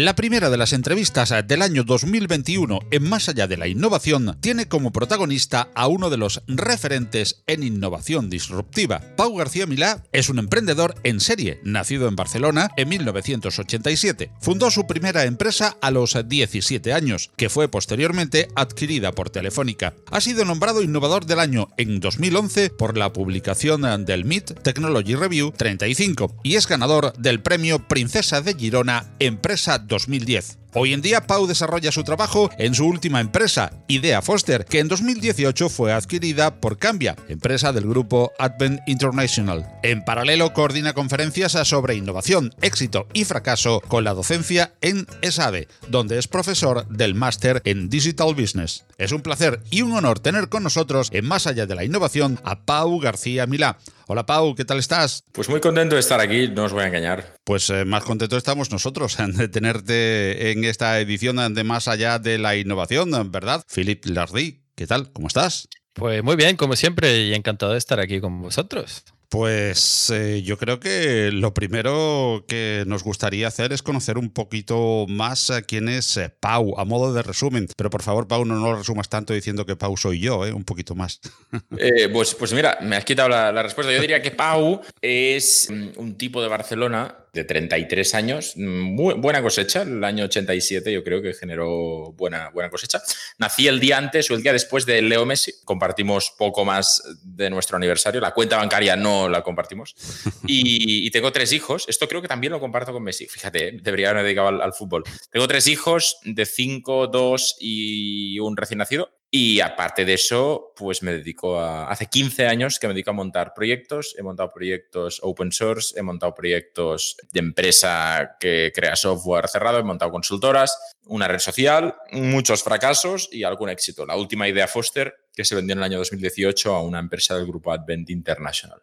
La primera de las entrevistas del año 2021 en Más allá de la innovación tiene como protagonista a uno de los referentes en innovación disruptiva. Pau García Milá es un emprendedor en serie, nacido en Barcelona en 1987. Fundó su primera empresa a los 17 años, que fue posteriormente adquirida por Telefónica. Ha sido nombrado innovador del año en 2011 por la publicación del MIT Technology Review 35 y es ganador del premio Princesa de Girona Empresa 2010. Hoy en día, Pau desarrolla su trabajo en su última empresa, Idea Foster, que en 2018 fue adquirida por Cambia, empresa del grupo Advent International. En paralelo, coordina conferencias sobre innovación, éxito y fracaso con la docencia en ESADE, donde es profesor del máster en Digital Business. Es un placer y un honor tener con nosotros, en Más allá de la innovación, a Pau García Milá. Hola Pau, ¿qué tal estás? Pues muy contento de estar aquí, no os voy a engañar. Pues eh, más contento estamos nosotros de tenerte en esta edición de Más allá de la innovación, ¿verdad? Philip Lardy, ¿qué tal? ¿Cómo estás? Pues muy bien, como siempre, y encantado de estar aquí con vosotros. Pues eh, yo creo que lo primero que nos gustaría hacer es conocer un poquito más a quién es eh, Pau, a modo de resumen. Pero por favor, Pau, no lo resumas tanto diciendo que Pau soy yo, ¿eh? un poquito más. pues, pues mira, me has quitado la respuesta. Yo diría que Pau es mm, un tipo de Barcelona de 33 años, muy buena cosecha, el año 87 yo creo que generó buena, buena cosecha. Nací el día antes o el día después de Leo Messi, compartimos poco más de nuestro aniversario, la cuenta bancaria no la compartimos, y, tengo tres hijos, esto creo que también lo comparto con Messi, fíjate, ¿eh? debería haberme dedicado al, al fútbol. Tengo tres hijos de 5, 2 y un recién nacido, y aparte de eso, pues me dedico a. Hace 15 años que me dedico a montar proyectos. He montado proyectos open source, he montado proyectos de empresa que crea software cerrado, he montado consultoras, una red social, muchos fracasos y algún éxito. La última idea Foster, que se vendió en el año 2018 a una empresa del grupo Advent International.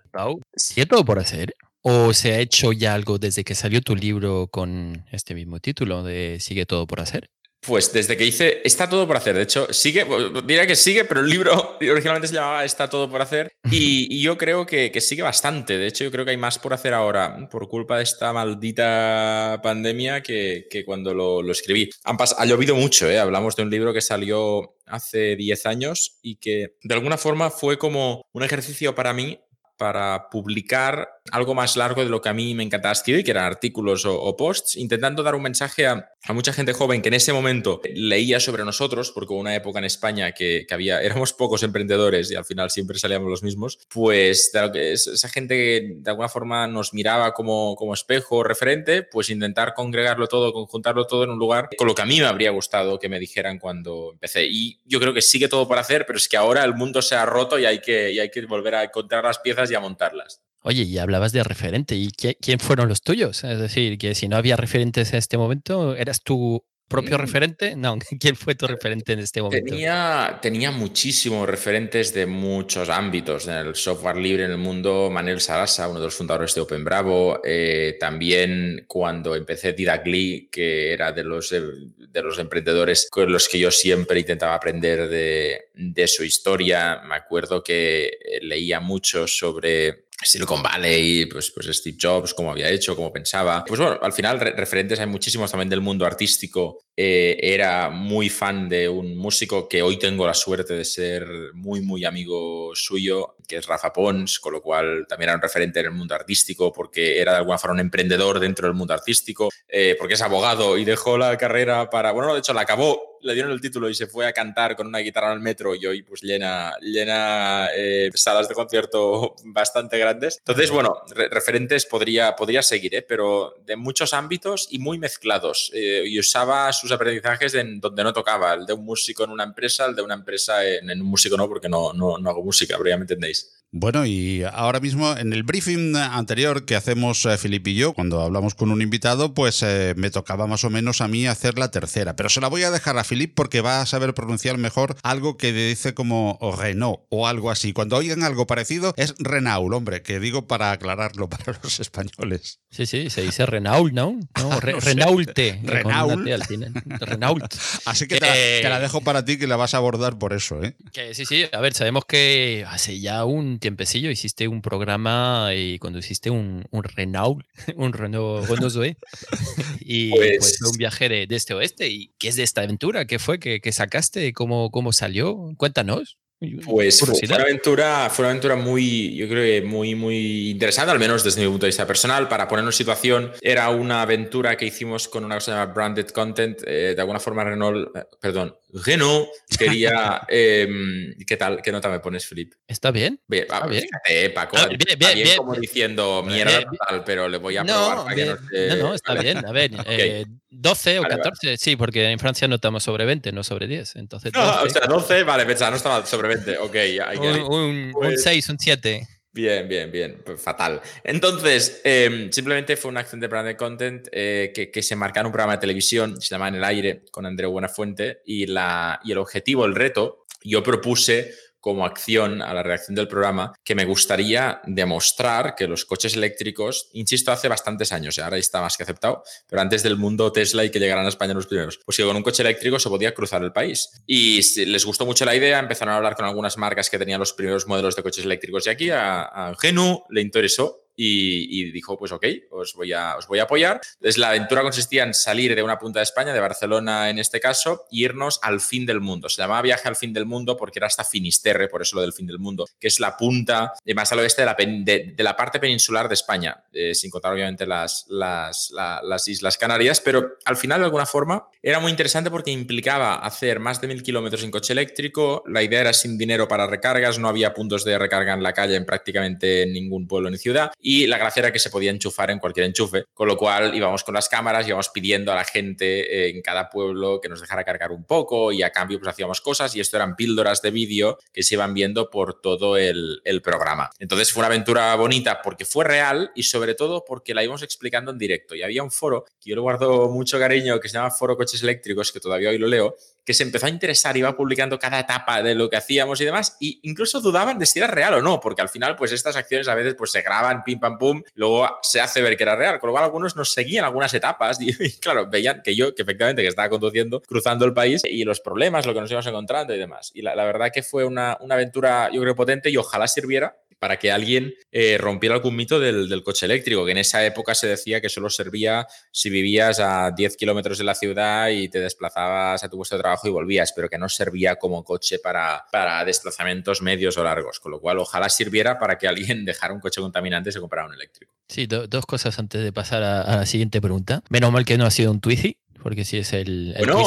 ¿Sigue todo por hacer? ¿O se ha hecho ya algo desde que salió tu libro con este mismo título Sigue todo por hacer? Pues desde que hice Está todo por hacer. De hecho, sigue, diría que sigue, pero el libro originalmente se llamaba Está todo por hacer. Y, yo creo que, sigue bastante. De hecho, yo creo que hay más por hacer ahora por culpa de esta maldita pandemia que, cuando lo, escribí. ha llovido mucho, ¿eh? Hablamos de un libro que salió hace 10 años y que de alguna forma fue como un ejercicio para mí para publicar algo más largo de lo que a mí me encantaba escribir, que eran artículos o, posts, intentando dar un mensaje a, mucha gente joven que en ese momento leía sobre nosotros, porque hubo una época en España que, había, éramos pocos emprendedores y al final siempre salíamos los mismos, pues esa gente que de alguna forma nos miraba como, espejo referente, pues intentar congregarlo todo, conjuntarlo todo en un lugar con lo que a mí me habría gustado que me dijeran cuando empecé. Y yo creo que sigue todo por hacer, pero es que ahora el mundo se ha roto y hay que volver a encontrar las piezas y a montarlas. Oye, y hablabas de referente. ¿Y quién fueron los tuyos? Es decir, que si no había referentes en este momento, ¿eras tú propio mm. referente? No, ¿quién fue tu referente en este momento? Tenía, tenía muchísimos referentes de muchos ámbitos. En el software libre en el mundo, Manuel Sarasa, uno de los fundadores de Open Bravo. Eh, también cuando empecé Didacli, que era de los, eh, de los emprendedores con los que yo siempre intentaba aprender de, de su historia. Me acuerdo que eh, leía mucho sobre Silicon Valley, pues, pues Steve Jobs, cómo había hecho, cómo pensaba. Pues bueno, al final referentes hay muchísimos también del mundo artístico. Eh, era muy fan de un músico que hoy tengo la suerte de ser muy, muy amigo suyo, que es Rafa Pons, con lo cual también era un referente en el mundo artístico porque era de alguna forma un emprendedor dentro del mundo artístico, eh, porque es abogado y dejó la carrera para, bueno, de hecho la acabó le dieron el título y se fue a cantar con una guitarra al metro y hoy pues llena, llena eh, salas de concierto bastante grandes. Entonces, bueno, referentes podría, podría seguir, pero de muchos ámbitos y muy mezclados. Y usaba sus aprendizajes en donde no tocaba, el de un músico en una empresa, el de una empresa en, un músico no, porque no, no, no hago música, pero ya me entendéis. Bueno, y ahora mismo en el briefing anterior que hacemos eh, Filip y yo, cuando hablamos con un invitado, pues eh, me tocaba más o menos a mí hacer la tercera. Pero se la voy a dejar a Filip porque va a saber pronunciar mejor algo que dice como Renault o algo así. Cuando oigan algo parecido es Renault, hombre, que digo para aclararlo para los españoles. Sí, sí, se dice Renault, ¿no? no, Renaulte. Renault. Así que, te, la, dejo para ti que la vas a abordar por eso, ¿eh? Que sí, sí. A ver, sabemos que hace ya un tiempecillo hiciste un programa y cuando hiciste un, un Renault, un Renault, Renault Zoe, y pues, pues, fue un viaje de, este oeste. ¿Y qué es de esta aventura? ¿Qué fue? ¿Qué, qué sacaste? ¿Cómo, ¿Cómo salió? Cuéntanos. Pues fue una aventura, fue una aventura muy, yo creo que muy, muy interesante, al menos desde mi punto de vista personal. Para ponernos en situación, era una aventura que hicimos con una cosa llamada Branded Content. Eh, de alguna forma, Renault, eh, perdón, Renault quería. Em, ¿Qué tal? ¿Qué nota me pones, Flip? ¿Está bien? Bien, ¿Está bien? Fíjate, Paco. Ah, bien, bien, bien, como diciendo mierda total, pero le voy a probar para que no, no, no, está bien. A ver, eh, 12 o 14, sí, porque en Francia no estamos sobre 20, no sobre 10. Entonces, 12. No, o sea, 12, vale, pensaba, no estaba sobre 20. Ok, hay que, un, un, 6, pues un 7. Bien, bien, bien, pues fatal. Entonces, eh, simplemente fue una acción de brand content eh, que, se marcaba en un programa de televisión, se llama En el aire, con Andreu Buenafuente, y, la, y el objetivo, el reto, yo propuse como acción a la redacción del programa que me gustaría demostrar que los coches eléctricos, insisto, hace bastantes años, ahora está más que aceptado, pero antes del mundo Tesla y que llegaran a España los primeros, pues que con un coche eléctrico se podía cruzar el país. Y les gustó mucho la idea, empezaron a hablar con algunas marcas que tenían los primeros modelos de coches eléctricos y aquí a, a Genu le interesó y, dijo, pues ok, os voy, a, os voy a apoyar. Entonces la aventura consistía en salir de una punta de España, de Barcelona en este caso, e irnos al fin del mundo. Se llamaba viaje al fin del mundo porque era hasta Finisterre, por eso lo del fin del mundo, que es la punta más al oeste de la, de, la parte peninsular de España, eh, sin contar obviamente las, las, las Islas Canarias, pero al final de alguna forma era muy interesante porque implicaba hacer más de mil kilómetros en coche eléctrico, la idea era sin dinero para recargas, no había puntos de recarga en la calle en prácticamente ningún pueblo ni ciudad y la gracia era que se podía enchufar en cualquier enchufe, con lo cual íbamos con las cámaras, íbamos pidiendo a la gente eh, en cada pueblo que nos dejara cargar un poco y a cambio pues hacíamos cosas y esto eran píldoras de vídeo que se iban viendo por todo el, el programa. Entonces fue una aventura bonita porque fue real y sobre todo porque la íbamos explicando en directo y había un foro que yo le guardo mucho cariño que se llama Foro Coches Eléctricos, que todavía hoy lo leo, que se empezó a interesar, iba publicando cada etapa de lo que hacíamos y demás, y incluso dudaban de si era real o no, porque al final, pues estas acciones a veces pues se graban, pim pam pum, luego se hace ver que era real, con lo cual algunos nos seguían algunas etapas y, claro, veían que yo, que efectivamente que estaba conduciendo, cruzando el país y los problemas, lo que nos íbamos encontrando y demás. Y la, la verdad que fue una, una aventura, yo creo, potente y ojalá sirviera para que alguien eh, rompiera algún mito del, coche eléctrico, que en esa época se decía que solo servía si vivías a 10 kilómetros de la ciudad y te desplazabas a tu puesto de trabajo y volvías, pero que no servía como coche para, para desplazamientos medios o largos, con lo cual ojalá sirviera para que alguien dejara un coche contaminante y se comprara un eléctrico. Sí, dos cosas antes de pasar a, la siguiente pregunta. Menos mal que no ha sido un Twizy, porque si es el. bueno,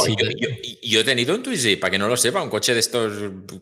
yo, he tenido un Twizy, para que no lo sepa, un coche de estos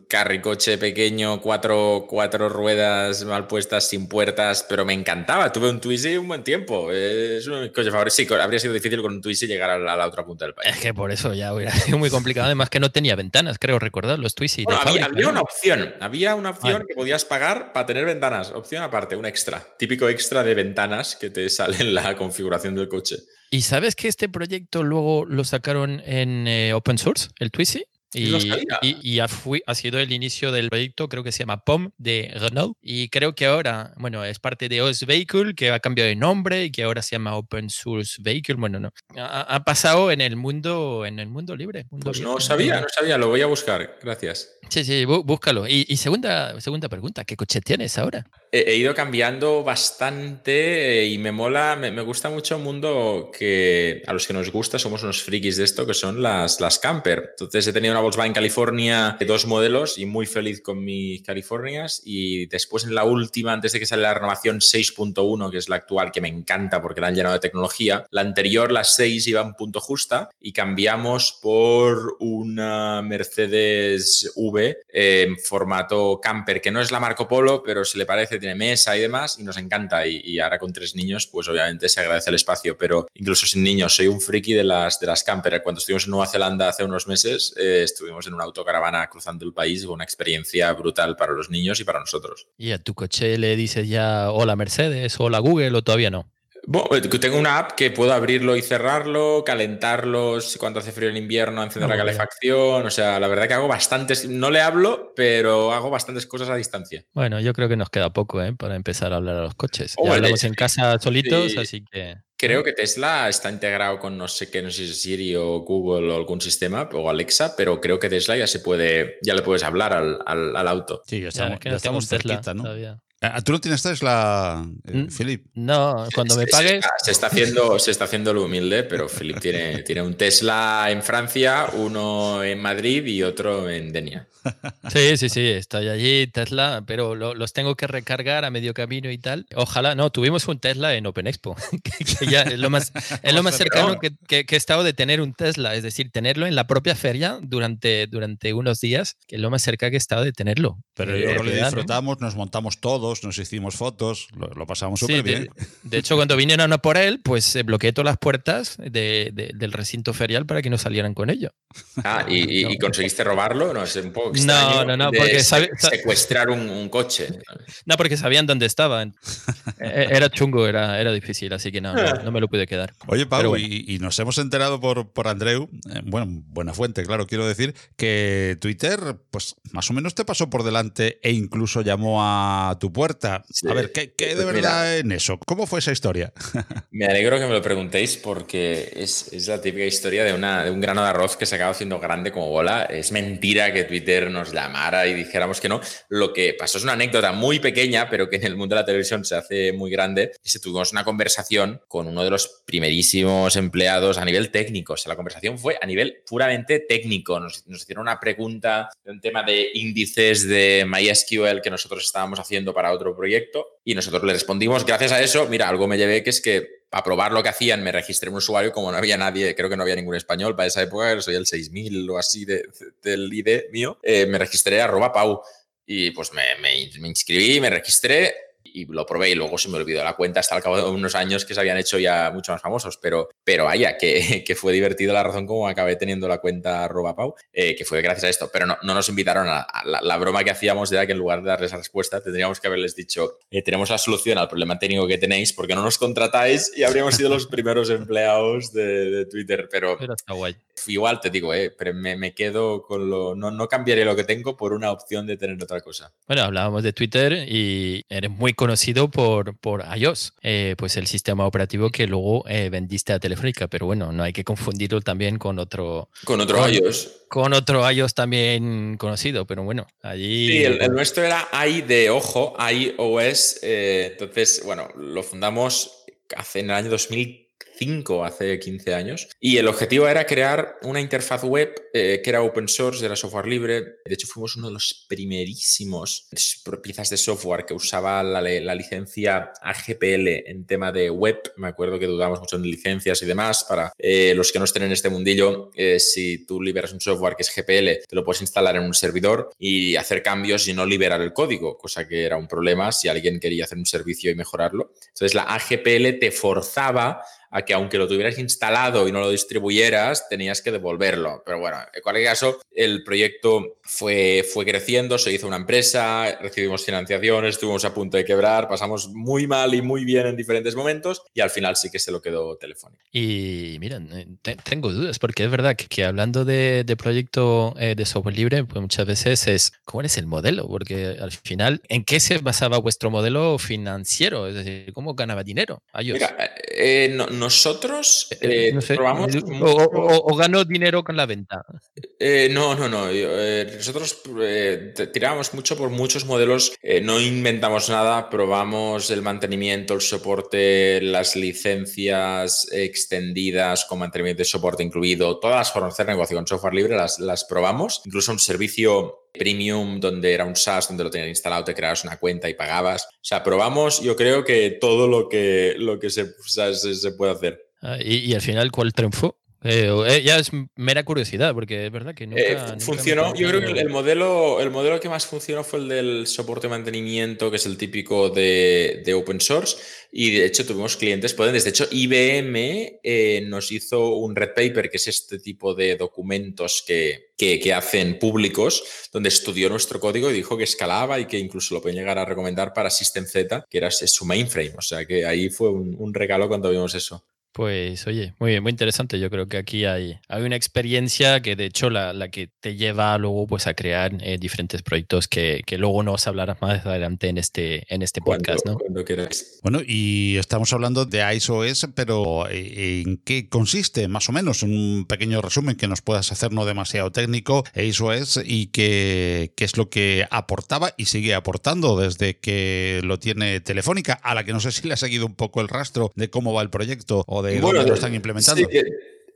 carricoche pequeño, cuatro, cuatro ruedas mal puestas, sin puertas, pero me encantaba. Tuve un Twizy un buen tiempo. Es un coche favorito. Sí, habría sido difícil con un Twizy llegar a la, otra punta del país. Es que por eso ya hubiera sido muy complicado. Además, que no tenía ventanas, creo recordar, los Twizy. había, una opción. Había una opción que podías pagar para tener ventanas. Opción aparte, un extra. Típico extra de ventanas que te sale en la configuración del coche. ¿Y sabes que este proyecto luego lo sacaron en eh, open source, el Twizy? Y, y, ha, ha, sido el inicio del proyecto, creo que se llama POM de Renault. Y creo que ahora, bueno, es parte de OS Vehicle, que ha cambiado de nombre y que ahora se llama Open Source Vehicle. Bueno, no. Ha, pasado en el mundo, en el mundo libre. pues no sabía, no sabía, lo voy a buscar. Gracias. Sí, sí, búscalo. Y, y, segunda, segunda pregunta, ¿qué coche tienes ahora? He, ido cambiando bastante y me mola, me, me, gusta mucho un mundo que a los que nos gusta somos unos frikis de esto, que son las, las camper. Entonces he tenido una Volkswagen California dos modelos y muy feliz con mis Californias. Y después en la última, antes de que saliera la renovación 6.1, que es la actual, que me encanta porque la han llenado de tecnología, la anterior, la 6, iba en punto justa y cambiamos por una Mercedes V V en formato camper, que no es la Marco Polo, pero se le parece, tiene mesa y demás, y nos encanta. Y, ahora con tres niños, pues obviamente se agradece el espacio, pero incluso sin niños, soy un friki de las, de las camper. Cuando estuvimos en Nueva Zelanda hace unos meses, eh, estuvimos en una autocaravana cruzando el país con una experiencia brutal para los niños y para nosotros. ¿Y a tu coche le dices ya hola Mercedes, hola Google o todavía no? Bueno, eh, tengo una app que puedo abrirlo y cerrarlo, calentarlo cuando hace frío en invierno, encender la calefacción. O sea, la verdad que hago bastantes. No le hablo, pero hago bastantes cosas a distancia. Bueno, yo creo que nos queda poco ¿eh? para empezar a hablar a los coches. ya hablamos en casa solitos, así que. Creo que Tesla está integrado con no sé qué, no sé si Siri o Google o algún sistema o Alexa, pero creo que Tesla ya se puede, ya le puedes hablar al, al, auto. Sí, ya estamos, ya, estamos cerquita, ¿no? Ah, ¿Tú no tienes Tesla, eh, Philip? No, cuando me pagues. Se está, haciendo, se está haciendo lo humilde, pero Philip tiene, tiene un Tesla en Francia, uno en Madrid y otro en Denia. Sí, sí, sí, estoy allí, Tesla, pero los tengo que recargar a medio camino y tal. Ojalá, no, tuvimos un Tesla en Open Expo, que, ya es lo más, es lo más cercano que, que, he estado de tener un Tesla, es decir, tenerlo en la propia feria durante, durante unos días, que es lo más cerca que he estado de tenerlo. Pero yo lo disfrutamos, nos montamos nos hicimos fotos, lo, pasamos súper bien. De, hecho, cuando vinieron a por él, pues bloqueé todas las puertas del recinto ferial para que no salieran con ello. Ah, ¿y, conseguiste robarlo? No, es un poco extraño no, no, no, porque secuestrar un, coche. No, porque sabían dónde estaba. E, e, era chungo, era, era difícil, así que no, no, me lo pude quedar. Oye, Pau, y, nos hemos enterado por, por Andreu, eh, bueno, buena fuente, claro, quiero decir, que Twitter, pues más o menos te pasó por delante e incluso llamó a tu puerta. A ver, ¿qué, qué de pues verdad en eso? ¿Cómo fue esa historia? me alegro que me lo preguntéis porque es, es la típica historia de, una, de un grano de arroz que se acaba haciendo grande como bola. Es mentira que Twitter nos llamara y dijéramos que no. Lo que pasó es una anécdota muy pequeña, pero que en el mundo de la televisión se hace muy grande. Y tuvimos una conversación con uno de los primerísimos empleados a nivel técnico. O sea, la conversación fue a nivel puramente técnico. Nos, nos hicieron una pregunta de un tema de índices de MySQL que nosotros estábamos haciendo para otro proyecto y nosotros le respondimos, gracias a eso, mira, algo me llevé que es que para probar lo que hacían me registré un usuario como no había nadie, creo que no había ningún español para esa época, soy el 6000 o así de, del ID mío, eh, me registré arroba Pau y pues me, me, me inscribí, me registré y lo probé y luego se me olvidó la cuenta hasta al cabo de unos años que se habían hecho ya mucho más famosos, pero, pero vaya, que, que fue divertido la razón como acabé teniendo la cuenta arroba Pau, eh, que fue gracias a esto, pero no, no nos invitaron a, la, broma que hacíamos era que en lugar de darles la respuesta tendríamos que haberles dicho, eh, tenemos la solución al problema técnico que tenéis porque no nos contratáis y habríamos sido los primeros empleados de, Twitter, pero, está guay. Igual te digo, eh, pero me, me, quedo con lo, no, no cambiaré lo que tengo por una opción de tener otra cosa. Bueno, hablábamos de Twitter y eres muy conocido por, por iOS, eh, pues el sistema operativo que luego eh, vendiste a Telefónica, pero bueno, no hay que confundirlo también con otro... Con otro iOS. Con otro iOS también conocido, pero bueno, allí... Sí, el, nuestro era i de ojo, iOS, eh, entonces, bueno, lo fundamos hace en el año 2000 hace 15 años. Y el objetivo era crear una interfaz web eh, que era open source, era software libre. De hecho, fuimos uno de los primerísimos piezas de software que usaba la, licencia AGPL en tema de web. Me acuerdo que dudamos mucho en licencias y demás. Para eh, los que no estén en este mundillo, eh, si tú liberas un software que es GPL, te lo puedes instalar en un servidor y hacer cambios y no liberar el código, cosa que era un problema si alguien quería hacer un servicio y mejorarlo. Entonces, la AGPL te forzaba a que aunque lo tuvieras instalado y no lo distribuyeras, tenías que devolverlo. Pero bueno, en cualquier caso, el proyecto fue, fue creciendo, se hizo una empresa, recibimos financiación, estuvimos a punto de quebrar, pasamos muy mal y muy bien en diferentes momentos y al final sí que se lo quedó Telefónica. Y miren, eh, tengo dudas porque es verdad que, hablando de, proyecto eh, de software libre, pues muchas veces es, ¿cómo es el modelo? Porque al final, ¿en qué se basaba vuestro modelo financiero? Es decir, ¿cómo ganaba dinero? Mira, eh, no, nosotros eh, probamos. O, ganó dinero con la venta. Eh, no, no, no. Eh, nosotros tirábamos mucho por muchos modelos. no inventamos nada. Probamos el mantenimiento, el soporte, las licencias extendidas con mantenimiento y soporte incluido. Todas las formas de hacer negocio con software libre las, las probamos. Incluso un servicio premium donde era un SaaS donde lo tenías instalado, te creabas una cuenta y pagabas. O sea, probamos, yo creo que todo lo que, lo que se, se, puede hacer. Ah, ¿y, al final cuál triunfó? Eh, eh, ya es mera curiosidad, porque es verdad que nunca. Eh, funcionó, yo creo que el modelo, el modelo que más funcionó fue el del soporte de mantenimiento, que es el típico de, open source. Y de hecho tuvimos clientes potentes. De hecho, IBM nos hizo un red paper, que es este tipo de documentos que, que, hacen públicos, donde estudió nuestro código y dijo que escalaba y que incluso lo pueden llegar a recomendar para System Z, que era su mainframe. O sea que ahí fue un, un regalo cuando vimos eso. Pues oye, muy, muy interesante. Yo creo que aquí hay, hay una experiencia que de hecho la, la que te lleva luego pues a crear eh, diferentes proyectos que, que, luego nos hablarás más adelante en este, en este podcast, ¿no? Cuando Bueno, y estamos hablando de ISOS, pero eh, ¿en qué consiste más o menos? Un pequeño resumen que nos puedas hacer no demasiado técnico, ISOS y qué, qué es lo que aportaba y sigue aportando desde que lo tiene Telefónica, a la que no sé si le ha seguido un poco el rastro de cómo va el proyecto o de bueno, lo están implementando.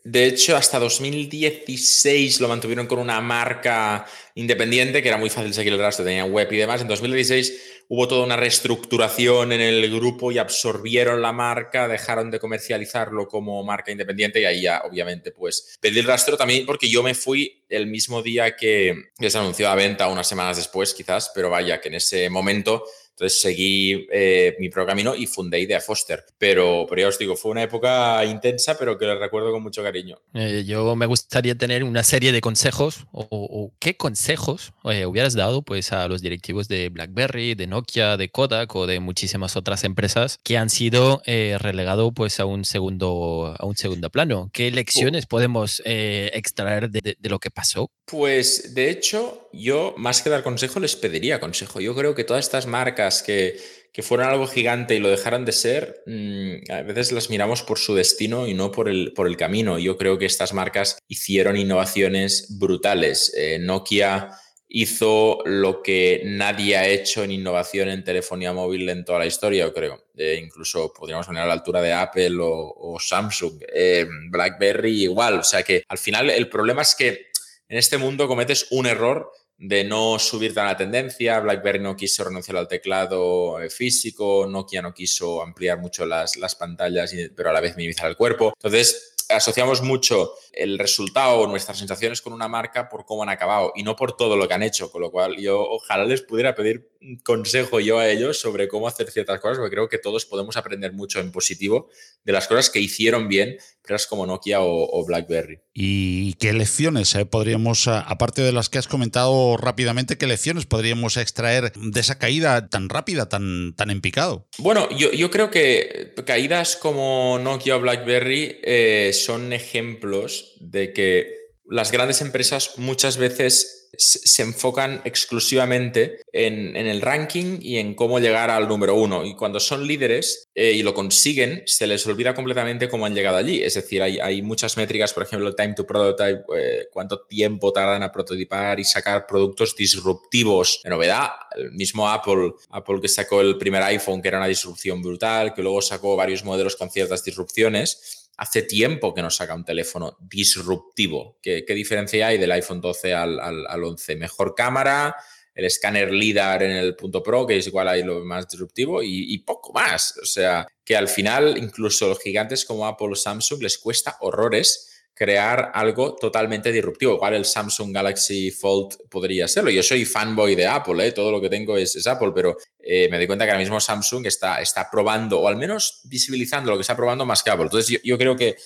de hecho, hasta 2016 lo mantuvieron con una marca independiente, que era muy fácil seguir el rastro, tenían web y demás. En 2016 hubo toda una reestructuración en el grupo y absorbieron la marca, dejaron de comercializarlo como marca independiente y ahí ya, obviamente, pues pedí el rastro también porque yo me fui el mismo día que se anunció a venta, unas semanas después quizás, pero vaya, que en ese momento entonces seguí eh, mi propio camino y fundé Idea Foster. Pero, pero ya os digo, fue una época intensa, pero que la recuerdo con mucho cariño. Eh, yo me gustaría tener una serie de consejos o, qué consejos eh, hubieras dado pues a los directivos de BlackBerry, de Nokia, de Kodak o de muchísimas otras empresas que han sido relegados pues a un segundo a un segundo plano. ¿Qué lecciones podemos extraer de, de lo que pasó? Pues de hecho, yo más que dar consejo les pediría consejo. Yo creo que todas estas marcas que, que fueron algo gigante y lo dejaran de ser, mm, a veces las miramos por su destino y no por el, por el camino. Yo creo que estas marcas hicieron innovaciones brutales. Eh, Nokia hizo lo que nadie ha hecho en innovación en telefonía móvil en toda la historia, yo creo. Eh, incluso podríamos poner a la altura de Apple o, Samsung. Eh, BlackBerry igual. O sea que al final el problema es que en este mundo cometes un error de no subir tan la tendencia. BlackBerry no quiso renunciar al teclado eh, físico, Nokia no quiso ampliar mucho las, las pantallas, pero a la vez minimizar el cuerpo. Entonces, asociamos mucho el resultado nuestras sensaciones con una marca por cómo han acabado y no por todo lo que han hecho, con lo cual yo ojalá les pudiera pedir consejo yo a ellos sobre cómo hacer ciertas cosas, porque creo que todos podemos aprender mucho en positivo de las cosas que hicieron bien, empresas como Nokia o, BlackBerry. ¿Y qué lecciones eh, podríamos, aparte de las que has comentado rápidamente, qué lecciones podríamos extraer de esa caída tan rápida, tan, tan en picado? Bueno, yo, yo creo que caídas como Nokia o BlackBerry eh, son ejemplos de que las grandes empresas muchas veces se enfocan exclusivamente en, el ranking y en cómo llegar al número uno. Y cuando son líderes eh, y lo consiguen, se les olvida completamente cómo han llegado allí. Es decir, hay, muchas métricas, por ejemplo, el time to prototype, eh, cuánto tiempo tardan a prototipar y sacar productos disruptivos de novedad. El mismo Apple, Apple que sacó el primer iPhone, que era una disrupción brutal, que luego sacó varios modelos con ciertas disrupciones hace tiempo que nos saca un teléfono disruptivo. ¿Qué, diferencia hay del iPhone 12 al, al, 11? Mejor cámara, el escáner LIDAR en el punto Pro, que es igual ahí lo más disruptivo, y, y, poco más. O sea, que al final incluso los gigantes como Apple o Samsung les cuesta horrores crear algo totalmente disruptivo. Igual el Samsung Galaxy Fold podría serlo. Yo soy fanboy de Apple, ¿eh? todo lo que tengo es, Apple, pero eh, me doy cuenta que ahora mismo Samsung está, está probando, o al menos visibilizando lo que está probando más que Apple. Entonces yo creo que,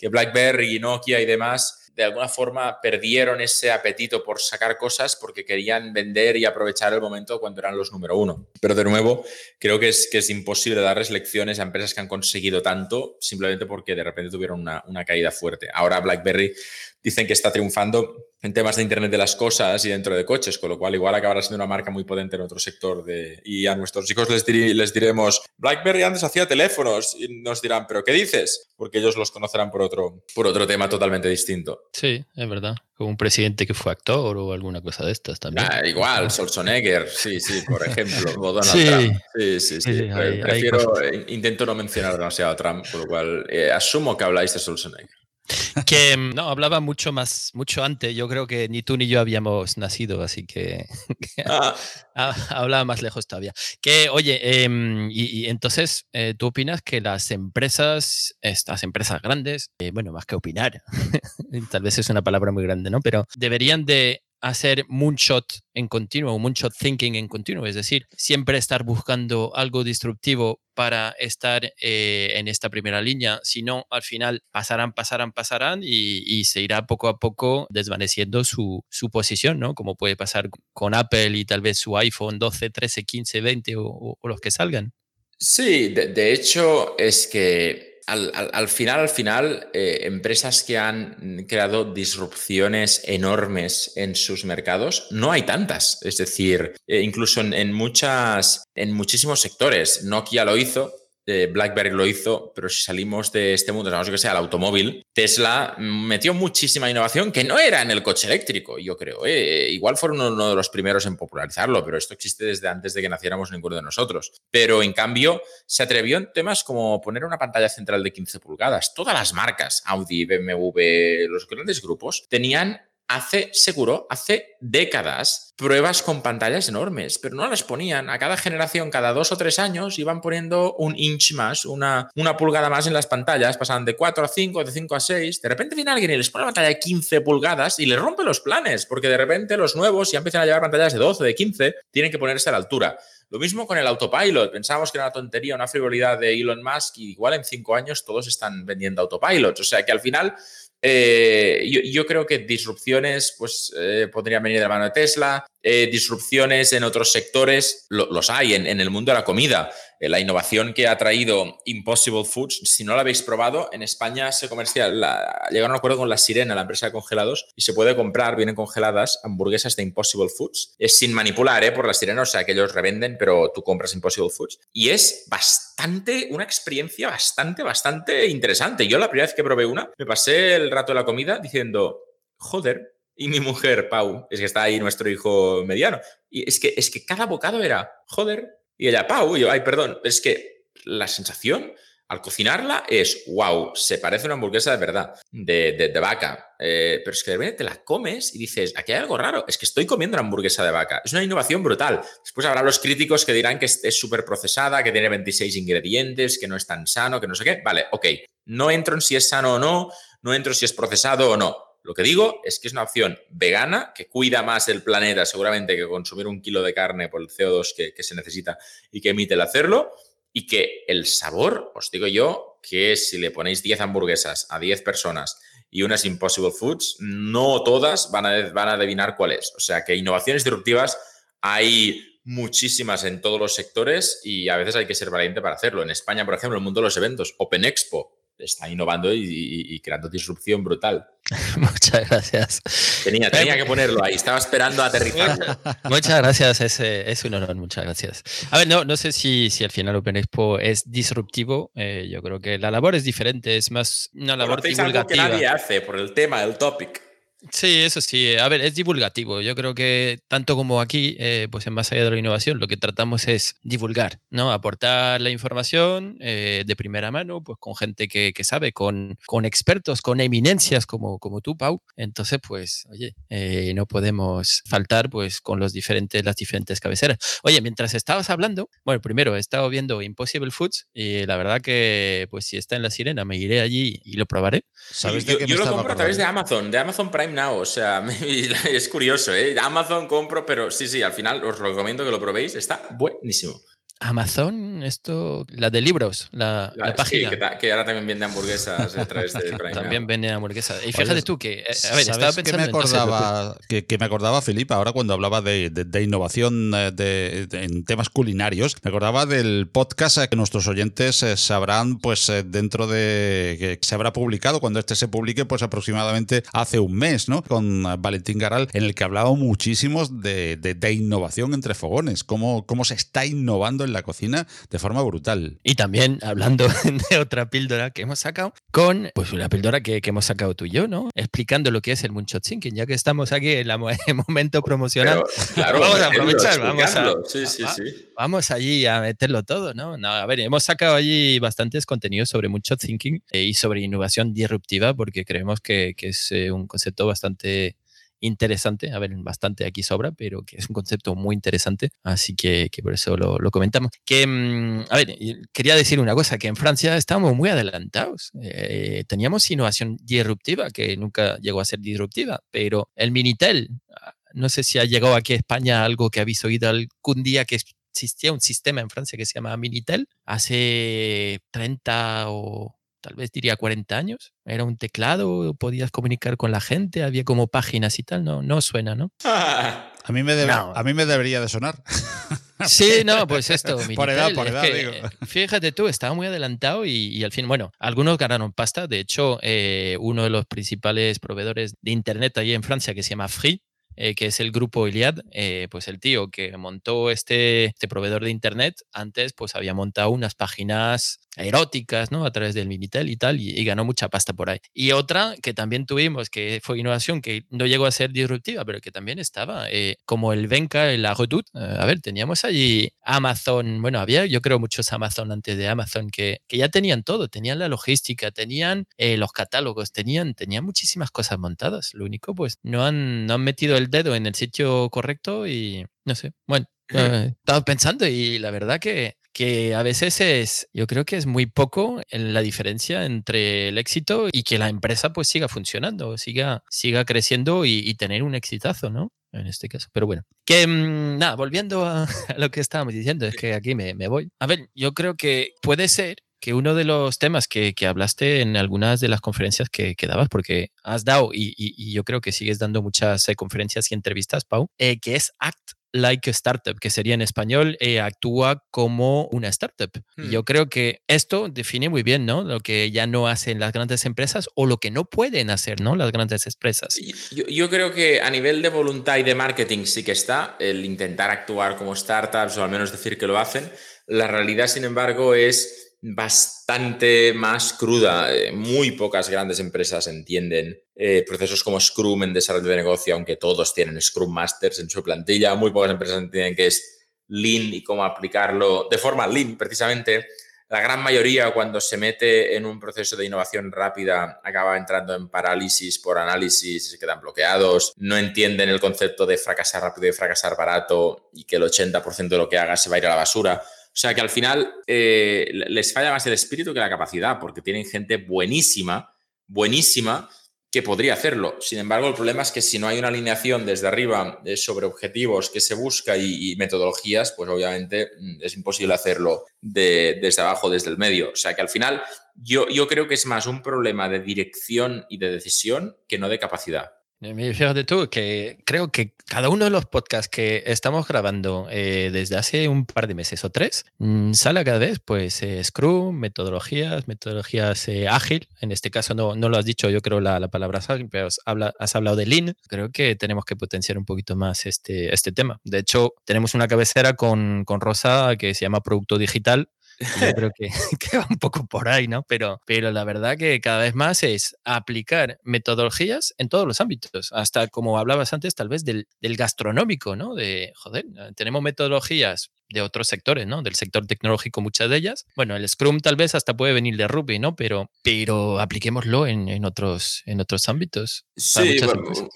que BlackBerry, Nokia y demás de alguna forma perdieron ese apetito por sacar cosas porque querían vender y aprovechar el momento cuando eran los número uno. Pero de nuevo, creo que es, que es imposible darles lecciones a empresas que han conseguido tanto simplemente porque de repente tuvieron una, una caída fuerte. Ahora BlackBerry dicen que está triunfando en temas de Internet de las Cosas y dentro de coches, con lo cual igual acabará siendo una marca muy potente en otro sector. De, y a nuestros hijos les, les diremos, BlackBerry antes hacía teléfonos y nos dirán, ¿pero qué dices? Porque ellos los conocerán por otro, por otro tema totalmente distinto. Sí, es verdad. Como un presidente que fue actor o alguna cosa de estas también. Ah, igual, Schwarzenegger, sí, sí, por ejemplo. Donald sí. Trump. Sí, sí, sí. Prefiero, intento no mencionar demasiado a Trump, por lo cual eh, asumo que habláis de Schwarzenegger. Que mm, no, hablaba mucho más, mucho antes. Yo creo que ni tú ni yo habíamos nacido, así que, ah. hablaba más lejos todavía. Que, oye, em, y, entonces, eh, ¿tú opinas que las empresas, estas empresas grandes, eh, bueno, más que opinar, tal vez es una palabra muy grande, ¿no? Pero deberían de hacer moonshot en continuo, moonshot thinking en continuo, es decir, siempre estar buscando algo disruptivo para estar eh, en esta primera línea, si no, al final pasarán, pasarán, pasarán y, se irá poco a poco desvaneciendo su, su, posición, ¿no? Como puede pasar con Apple y tal vez su iPhone 12, 13, 15, 20 o, los que salgan. Sí, de hecho es que al, final, al final, eh, empresas que han creado disrupciones enormes en sus mercados, no hay tantas. Es decir, eh, incluso en, muchas, en muchísimos sectores. Nokia lo hizo, BlackBerry lo hizo, pero si salimos de este mundo, sabemos que sea el automóvil, Tesla metió muchísima innovación que no era en el coche eléctrico, yo creo. ¿eh? Igual fueron uno de los primeros en popularizarlo, pero esto existe desde antes de que naciéramos ninguno de nosotros. Pero en cambio, se atrevió en temas como poner una pantalla central de 15 pulgadas. Todas las marcas, Audi, BMW, los grandes grupos, tenían hace, seguro, hace décadas, pruebas con pantallas enormes, pero no las ponían. A cada generación, cada dos o tres años, iban poniendo un inch más, una, una pulgada más en las pantallas, pasaban de 4 a 5, de 5 a 6. De repente viene alguien y les pone una pantalla de 15 pulgadas y les rompe los planes, porque de repente los nuevos ya empiezan a llevar pantallas de 12, de 15, tienen que ponerse a la altura. Lo mismo con el autopilot. Pensábamos que era una tontería, una frivolidad de Elon Musk y igual en cinco años todos están vendiendo autopilots. O sea que al final eh, yo, creo que disrupciones pues, eh, podrían venir de la mano de Tesla, eh, disrupciones en otros sectores, los hay en, en, el mundo de la comida. Eh, la innovación que ha traído Impossible Foods, si no la habéis probado, en España se comercial, llegaron a un acuerdo con la Sirena, la empresa de congelados, y se puede comprar, vienen congeladas, hamburguesas de Impossible Foods. Es sin manipular ¿eh? por la Sirena, o sea que ellos revenden, pero tú compras Impossible Foods. Y es bastante, una experiencia bastante, bastante interesante. Yo la primera vez que probé una, me pasé el rato de la comida diciendo, joder, y mi mujer, Pau, es que está ahí nuestro hijo mediano. Y es que, es que cada bocado era, joder, y ella, Pau, yo, ay, perdón, es que la sensación al cocinarla es, wow, se parece a una hamburguesa de verdad, de, vaca. Eh, pero es que de repente te la comes y dices, aquí hay algo raro, es que estoy comiendo una hamburguesa de vaca. Es una innovación brutal. Después habrá los críticos que dirán que es súper procesada, que tiene 26 ingredientes, que no es tan sano, que no sé qué. Vale, ok. No entro en si es sano o no, no entro en si es procesado o no. Lo que digo es que es una opción vegana que cuida más el planeta seguramente que consumir un kilo de carne por el CO2 que, se necesita y que emite el hacerlo y que el sabor, os digo yo, que si le ponéis 10 hamburguesas a 10 personas y unas Impossible Foods, no todas van a, van a adivinar cuál es. O sea que innovaciones disruptivas hay muchísimas en todos los sectores y a veces hay que ser valiente para hacerlo. En España, por ejemplo, el mundo de los eventos, Open Expo, está innovando y, creando disrupción brutal. Muchas gracias. Tenía, tenía que ponerlo ahí, estaba esperando a aterrizar. muchas gracias, es, es, un honor, muchas gracias. A ver, no, no sé si, si al final Open Expo es disruptivo, eh, yo creo que la labor es diferente, es más una labor divulgativa. que nadie hace por el tema, el topic. Sí, eso sí. A ver, es divulgativo. Yo creo que tanto como aquí, eh, pues en más allá de la innovación, lo que tratamos es divulgar, ¿no? Aportar la información eh, de primera mano, pues con gente que, que, sabe, con, con expertos, con eminencias como, como tú, Pau. Entonces, pues, oye, eh, no podemos faltar, pues, con los diferentes, las diferentes cabeceras. Oye, mientras estabas hablando, bueno, primero he estado viendo Impossible Foods y la verdad que, pues, si está en la sirena, me iré allí y lo probaré. ¿Sabes yo, yo lo compro a través de Amazon, de Amazon Prime Now. O sea, es curioso, ¿eh? Amazon compro, pero sí, sí, al final os recomiendo que lo probéis. Está buenísimo. Amazon, esto, la de libros, la, página. que, ahora también vende hamburguesas a través de Prime. también vende hamburguesas. Y fíjate tú que, eh, a ver, estaba pensando que me acordaba, que, que, me acordaba, Felipe, ahora cuando hablaba de, de, innovación eh, de, en temas culinarios, me acordaba del podcast que nuestros oyentes eh, sabrán, pues dentro de que se habrá publicado cuando este se publique, pues aproximadamente hace un mes, ¿no? Con Valentín Garal, en el que hablaba muchísimo de, innovación entre fogones, cómo, cómo se está innovando en la cocina de forma brutal. Y también hablando de otra píldora que hemos sacado, con pues una píldora que, que hemos sacado tú y yo, ¿no? Explicando lo que es el Moonshot Thinking, ya que estamos aquí en el momento promocional. claro, vamos a aprovechar, vamos a, sí, sí, sí. vamos allí a meterlo todo, ¿no? ¿no? A ver, hemos sacado allí bastantes contenidos sobre Moonshot Thinking eh, y sobre innovación disruptiva porque creemos que, que es eh, un concepto bastante interesante, a ver, bastante aquí sobra, pero que es un concepto muy interesante, así que, que por eso lo, lo, comentamos. Que, mm, a ver, quería decir una cosa, que en Francia estábamos muy adelantados, eh, teníamos innovación disruptiva, que nunca llegó a ser disruptiva, pero el Minitel, ah, no sé si ha llegado aquí a España algo que habéis oído algún día que existía un sistema en Francia que se llama Minitel, hace 30 o tal vez diría 40 años. Era un teclado, podías comunicar con la gente, había como páginas y tal. No, no suena, ¿no? a, mí me a mí me debería de sonar. Sí, no, pues esto. por edad, por edad, digo. Fíjate tú, estaba muy adelantado y, al fin, bueno, algunos ganaron pasta. De hecho, eh, uno de los principales proveedores de Internet allí en Francia, que se llama Free, eh, que es el grupo Iliad, eh, pues el tío que montó este, este proveedor de Internet, antes pues había montado unas páginas eróticas, ¿no? A través del Minitel y tal, y, ganó mucha pasta por ahí. Y otra que también tuvimos, que fue innovación, que no llegó a ser disruptiva, pero que también estaba, eh, como el Venka, el Agodut. a ver, teníamos allí Amazon, bueno, había yo creo muchos Amazon antes de Amazon que, que ya tenían todo, tenían la logística, tenían los catálogos, tenían, tenían muchísimas cosas montadas. Lo único, pues, no han, no han metido el dedo en el sitio correcto y no sé. Bueno, eh, estaba pensando y la verdad que, que a veces es, yo creo que es muy poco en la diferencia entre el éxito y que la empresa pues siga funcionando, siga, siga creciendo y, tener un exitazo, ¿no? En este caso. Pero bueno, que mm, nada, volviendo a, lo que estábamos diciendo, es que aquí me, me voy. A ver, yo creo que puede ser que uno de los temas que, que, hablaste en algunas de las conferencias que, que dabas, porque has dado y, y, yo creo que sigues dando muchas eh, conferencias y entrevistas, Pau, eh, que es ACT like a startup, que sería en español, eh, actúa como una startup. Y yo hmm. creo que esto define muy bien, ¿no? Lo que ya no hacen las grandes empresas o lo que no pueden hacer, ¿no? Las grandes empresas. Yo, yo creo que a nivel de voluntad y de marketing sí que está el intentar actuar como startups o al menos decir que lo hacen. La realidad, sin embargo, es bastante más cruda. Eh, muy pocas grandes empresas entienden eh, procesos como Scrum en desarrollo de negocio, aunque todos tienen Scrum Masters en su plantilla. Muy pocas empresas entienden qué es Lean y cómo aplicarlo de forma Lean, precisamente. La gran mayoría, cuando se mete en un proceso de innovación rápida, acaba entrando en parálisis por análisis, se quedan bloqueados, no entienden el concepto de fracasar rápido y fracasar barato y que el 80% de lo que haga se va a ir a la basura o sea que al final eh, les falla más el espíritu que la capacidad, porque tienen gente buenísima, buenísima, que podría hacerlo. Sin embargo, el problema es que si no hay una alineación desde arriba eh, sobre objetivos que se busca y, metodologías, pues obviamente mm, es imposible hacerlo desde abajo, desde el medio. O sea que al final yo, yo creo que es más un problema de dirección y de decisión que no de capacidad. Fíjate tú que creo que cada uno de los podcasts que estamos grabando eh, desde hace un par de meses o tres mm, sale cada vez pues eh, Scrum, metodologías, metodologías eh, ágil. En este caso no, no lo has dicho, yo creo la, la palabra ágil, pero has, has hablado de Lean. Creo que tenemos que potenciar un poquito más este, este tema. De hecho, tenemos una cabecera con, con Rosa que se llama Producto Digital yo creo que, que, va un poco por ahí, ¿no? Pero, pero la verdad que cada vez más es aplicar metodologías en todos los ámbitos, hasta como hablabas antes, tal vez del, del gastronómico, ¿no? De, joder, tenemos metodologías de otros sectores, ¿no? Del sector tecnológico, muchas de ellas. Bueno, el Scrum tal vez hasta puede venir de Ruby, ¿no? Pero, pero apliquémoslo en, en otros, en otros ámbitos. Sí,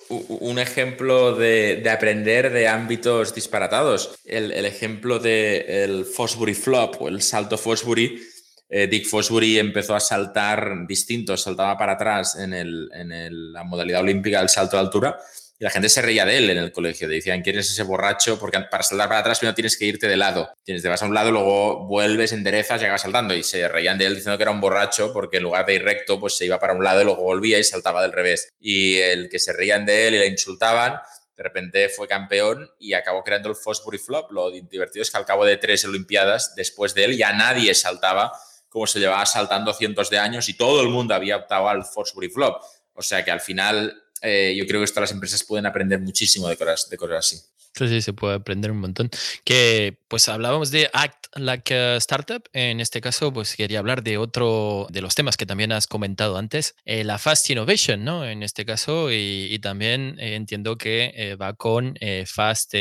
un ejemplo de, de, aprender de ámbitos disparatados. El, el ejemplo del el Fosbury Flop o el salto Fosbury. Eh, Dick Fosbury empezó a saltar distinto, saltaba para atrás en, el, en el, la modalidad olímpica del salto de altura y la gente se reía de él en el colegio. Decían, ¿quién es ese borracho? Porque para saltar para atrás primero tienes que irte de lado. Tienes, te vas a un lado, luego vuelves, enderezas y acabas saltando. Y se reían de él diciendo que era un borracho porque en lugar de ir recto, pues se iba para un lado y luego volvía y saltaba del revés. Y el que se reían de él y le insultaban, de repente fue campeón y acabó creando el Fosbury Flop. Lo divertido es que al cabo de tres Olimpiadas, después de él, ya nadie saltaba como se llevaba saltando cientos de años y todo el mundo había optado al Fosbury Flop. O sea que al final eh, yo creo que esto las empresas pueden aprender muchísimo de cosas, de cosas así. Sí, se puede aprender un montón. Que pues hablábamos de Act Like a Startup. En este caso, pues quería hablar de otro de los temas que también has comentado antes, eh, la Fast Innovation, ¿no? En este caso, y, también eh, entiendo que eh, va con Fast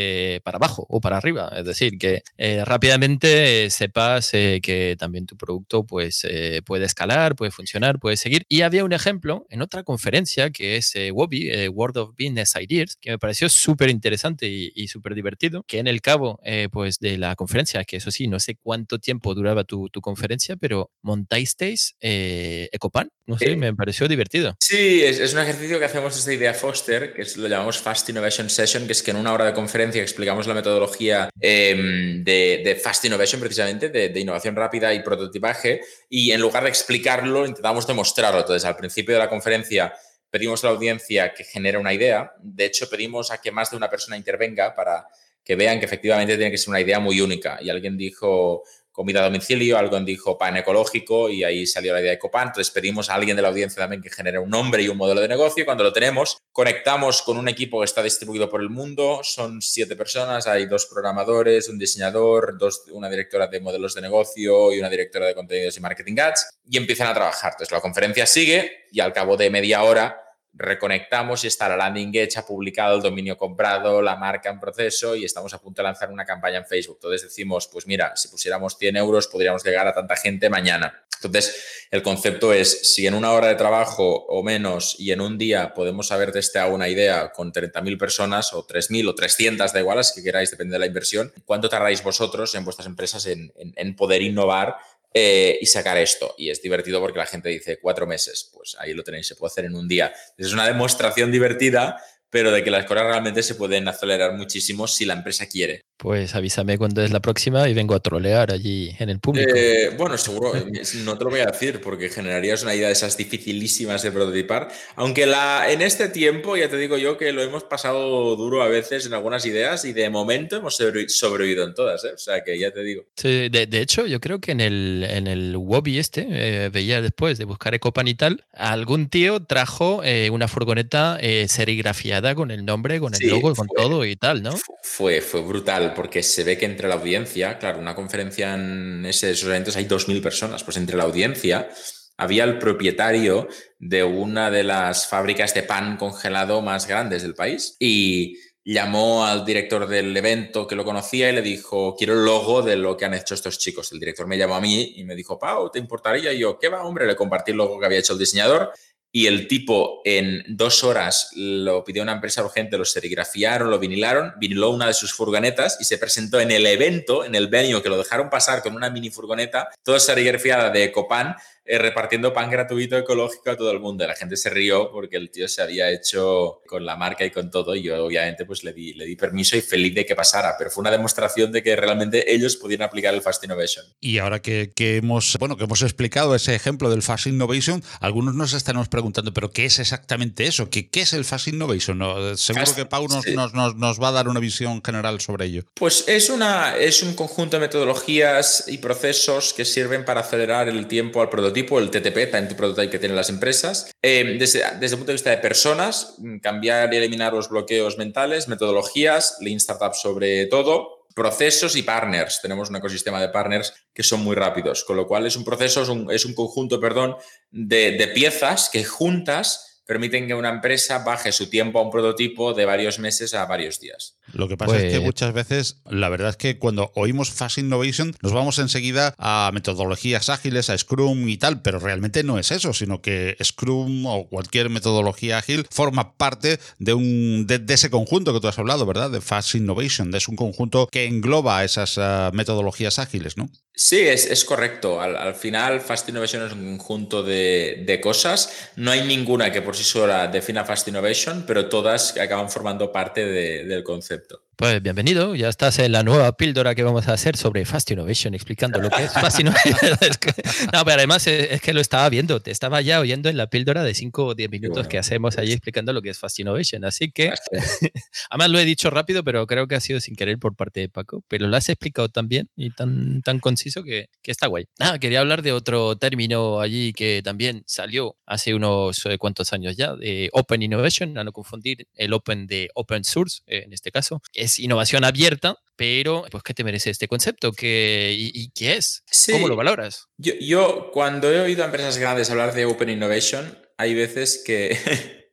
para abajo o para arriba. Es decir, que rápidamente sepas que también tu producto pues puede escalar, puede funcionar, puede seguir. Y había un ejemplo en otra conferencia que es WOBI, World of Business Ideas, que me pareció súper interesante y y súper divertido, que en el cabo eh, pues de la conferencia, que eso sí, no sé cuánto tiempo duraba tu, tu conferencia, pero montasteis eh, Ecopan, no sé, me pareció divertido. Sí, es, es, un ejercicio que hacemos desde Idea Foster, que es, lo llamamos Fast Innovation Session, que es que en una hora de conferencia explicamos la metodología em, de, de, Fast Innovation, precisamente, de, de, innovación rápida y prototipaje, y en lugar de explicarlo, intentamos demostrarlo. Entonces, al principio de la conferencia pedimos a la audiencia que genere una idea. De hecho, pedimos a que más de una persona intervenga para que vean que efectivamente tiene que ser una idea muy única. Y alguien dijo comida a domicilio, alguien dijo pan ecológico y ahí salió la idea de Ecopan. Entonces pedimos a alguien de la audiencia también que genere un nombre y un modelo de negocio. Cuando lo tenemos, conectamos con un equipo que está distribuido por el mundo. Son siete personas, hay dos programadores, un diseñador, dos, una directora de modelos de negocio y una directora de contenidos y marketing ads y empiezan a trabajar. Entonces la conferencia sigue y al cabo de media hora reconectamos y está la landing hecha, publicado, el dominio comprado, la marca en proceso y estamos a punto de lanzar una campaña en Facebook. Entonces decimos, pues mira, si pusiéramos 100 euros podríamos llegar a tanta gente mañana. Entonces, el concepto es, si en una hora de trabajo o menos y en un día podemos haber testeado una idea con 30.000 personas o 3.000 o 300, da igual, las que queráis, depende de la inversión, ¿cuánto tardáis vosotros en vuestras empresas en, en poder innovar eh, y sacar esto. Y es divertido porque la gente dice cuatro meses, pues ahí lo tenéis, se puede hacer en un día. Es una demostración divertida, pero de que las cosas realmente se pueden acelerar muchísimo si la empresa quiere. Pues avísame cuándo es la próxima y vengo a trolear allí en el público. Eh, bueno, seguro, eh, no te lo voy a decir porque generarías una idea de esas dificilísimas de prototipar. Aunque la, en este tiempo, ya te digo yo que lo hemos pasado duro a veces en algunas ideas y de momento hemos sobrevivido en todas, ¿eh? o sea que ya te digo. Sí, de, hecho, yo creo que en el, en el Wobby este, veía después de buscar Ecopan y tal, algún tío trajo una furgoneta serigrafiada con el nombre, con el logo, con todo y tal, ¿no? Fue, fue brutal porque se ve que entre la audiencia, claro, una conferencia en esos eventos hay 2.000 personas, pues entre la audiencia había el propietario de una de las fábricas de pan congelado más grandes del país y llamó al director del evento que lo conocía y le dijo, quiero el logo de lo que han hecho estos chicos. El director me llamó a mí y me dijo, Pau, ¿te importaría? Y yo, ¿qué va, hombre? Le compartí el logo que había hecho el diseñador y el tipo en dos horas lo pidió una empresa urgente, lo serigrafiaron, lo vinilaron, viniló una de sus furgonetas y se presentó en el evento, en el venue, que lo dejaron pasar con una mini furgoneta, toda serigrafiada de Ecopan, eh, repartiendo pan gratuito ecológico a todo el mundo. La gente se rió porque el tío se había hecho con la marca y con todo y yo obviamente pues le di, le di permiso y feliz de que pasara, pero fue una demostración de que realmente ellos podían aplicar el Fast Innovation. Y ahora que, que hemos, bueno, que hemos explicado ese ejemplo del Fast Innovation, algunos nos estaremos preguntando, pero ¿qué es exactamente eso? ¿Qué, qué es el Fast Innovation? No, seguro que Pau nos, nos, nos, nos, va a dar una visión general sobre ello. Pues es, una, es un conjunto de metodologías y procesos que sirven para acelerar el tiempo al producto tipo el TTP, Time to Prototype, que tienen las empresas. Eh, desde, desde, el punto de vista de personas, mm, cambiar y eliminar los bloqueos mentales, metodologías, Lean Startup sobre todo, procesos y partners. Tenemos un ecosistema de partners que son muy rápidos, con lo cual es un proceso, es un, es un conjunto, perdón, de, de piezas que juntas permiten que una empresa baje su tiempo a un prototipo de varios meses a varios días. Lo que pasa es que pues muchas veces, la verdad es que cuando oímos Fast Innovation, nos vamos enseguida a metodologías ágiles, a Scrum y tal, pero realmente no es eso, sino que Scrum o cualquier metodología ágil forma parte de, un, de, ese conjunto que tú has hablado, ¿verdad? De Fast Innovation. Es un conjunto que engloba esas uh, metodologías ágiles, ¿no? Sí, es, es correcto. Al, al, final, Fast Innovation es un conjunto de, de, cosas. No hay ninguna que por sí sola defina Fast Innovation, pero todas acaban formando parte de, del concepto. Pues bienvenido, ya estás en la nueva píldora que vamos a hacer sobre Fast Innovation, explicando lo que es Fast Innovation. no, pero además es, que lo estaba viendo, te estaba ya oyendo en la píldora de 5 o 10 minutos que hacemos allí explicando lo que es Fast Innovation. Así que, además lo he dicho rápido, pero creo que ha sido sin querer por parte de Paco, pero lo has explicado tan bien y tan, tan conciso que, que está guay. Ah, quería hablar de otro término allí que también salió hace unos eh, cuantos años ya, de Open Innovation, a no confundir el Open de Open Source, eh, en este caso es innovación abierta, pero pues ¿qué te merece este concepto? ¿Qué, y, qué es? ¿Cómo lo valoras? Yo, yo cuando he oído a empresas grandes hablar de Open Innovation, hay veces que...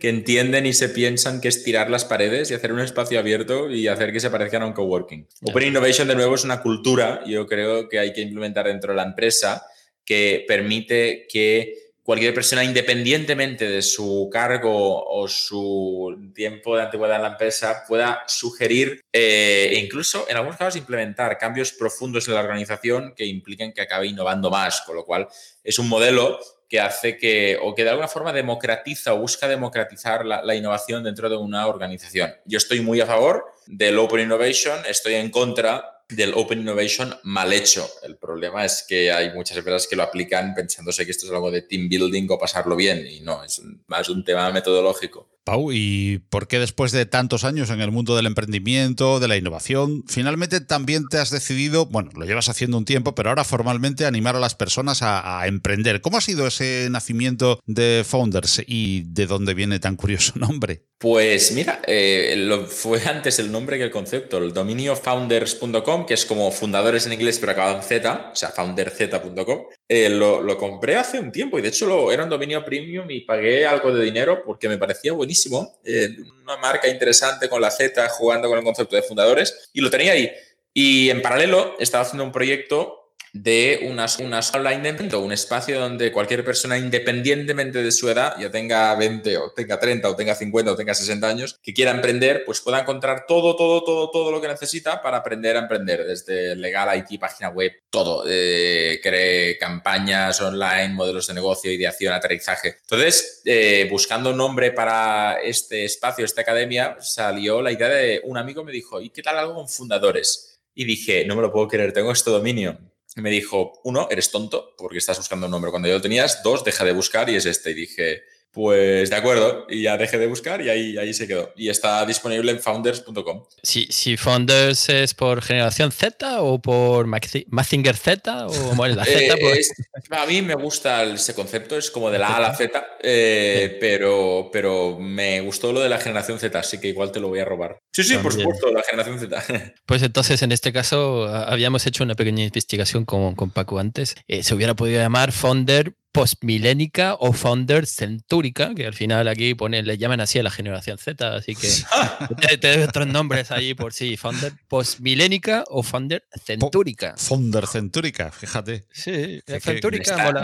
que entienden y se piensan que es tirar las paredes y hacer un espacio abierto y hacer que se parezcan a un coworking. Open Innovation, de nuevo, es una cultura, yo creo que hay que implementar dentro de la empresa que permite que cualquier persona, independientemente de su cargo o su tiempo de antigüedad en la empresa, pueda sugerir eh, e incluso, en algunos casos, implementar cambios profundos en la organización que impliquen que acabe innovando más, con lo cual es un modelo que hace que, o que de alguna forma democratiza o busca democratizar la, innovación dentro de una organización. Yo estoy muy a favor del Open Innovation, estoy en contra del Open Innovation mal hecho. El problema es que hay muchas empresas que lo aplican pensándose que esto es algo de team building o pasarlo bien y no, es más un tema metodológico. Pau, ¿y por qué después de tantos años en el mundo del emprendimiento, de la innovación, finalmente también te has decidido, bueno, lo llevas haciendo un tiempo, pero ahora formalmente animar a las personas a, emprender? ¿Cómo ha sido ese nacimiento de Founders y de dónde viene tan curioso nombre? Pues mira, eh, fue antes el nombre que el concepto, el dominio founders.com, que es como fundadores en inglés pero acabado en Z, o sea, founderz.com, eh, lo, compré hace un tiempo y de hecho era un dominio premium y pagué algo de dinero porque me parecía buenísimo eh, una marca interesante con la Z, jugando con el concepto de fundadores, y lo tenía ahí. Y en paralelo estaba haciendo un proyecto de unas, unas online de un espacio donde cualquier persona, independientemente de su edad, ya tenga 20 o tenga 30 o tenga 50 o tenga 60 años, que quiera emprender, pues pueda encontrar todo, todo, todo, todo lo que necesita para aprender a emprender, desde legal, IT, página web, todo. Eh, cree campañas online, modelos de negocio, ideación, aterrizaje. Entonces, eh, buscando nombre para este espacio, esta academia, salió la idea de un amigo me dijo, ¿y qué tal algo con fundadores? Y dije, no me lo puedo creer, tengo este dominio me dijo, uno, eres tonto porque estás buscando un nombre cuando ya lo tenías, dos, deja de buscar y es este. Y dije, pues de acuerdo, y ya dejé de buscar y ahí, ahí se quedó. Y está disponible en founders.com. Si, si Founders es por generación Z o por Mazinger Z o bueno, la Z. Pues... a mí me gusta ese concepto, es como de la A a la Z, eh, pero, pero me gustó lo de la generación Z, así que igual te lo voy a robar. Sí, sí, por supuesto, la generación Z. Pues entonces en este caso habíamos hecho una pequeña investigación con, con Paco antes. Eh, se hubiera podido llamar Founder postmilénica o founder centúrica, que al final aquí pone, le llaman así a la generación Z, así que te, doy otros nombres ahí por sí, founder postmilénica o founder centúrica. Founder centúrica, fíjate. Sí, centúrica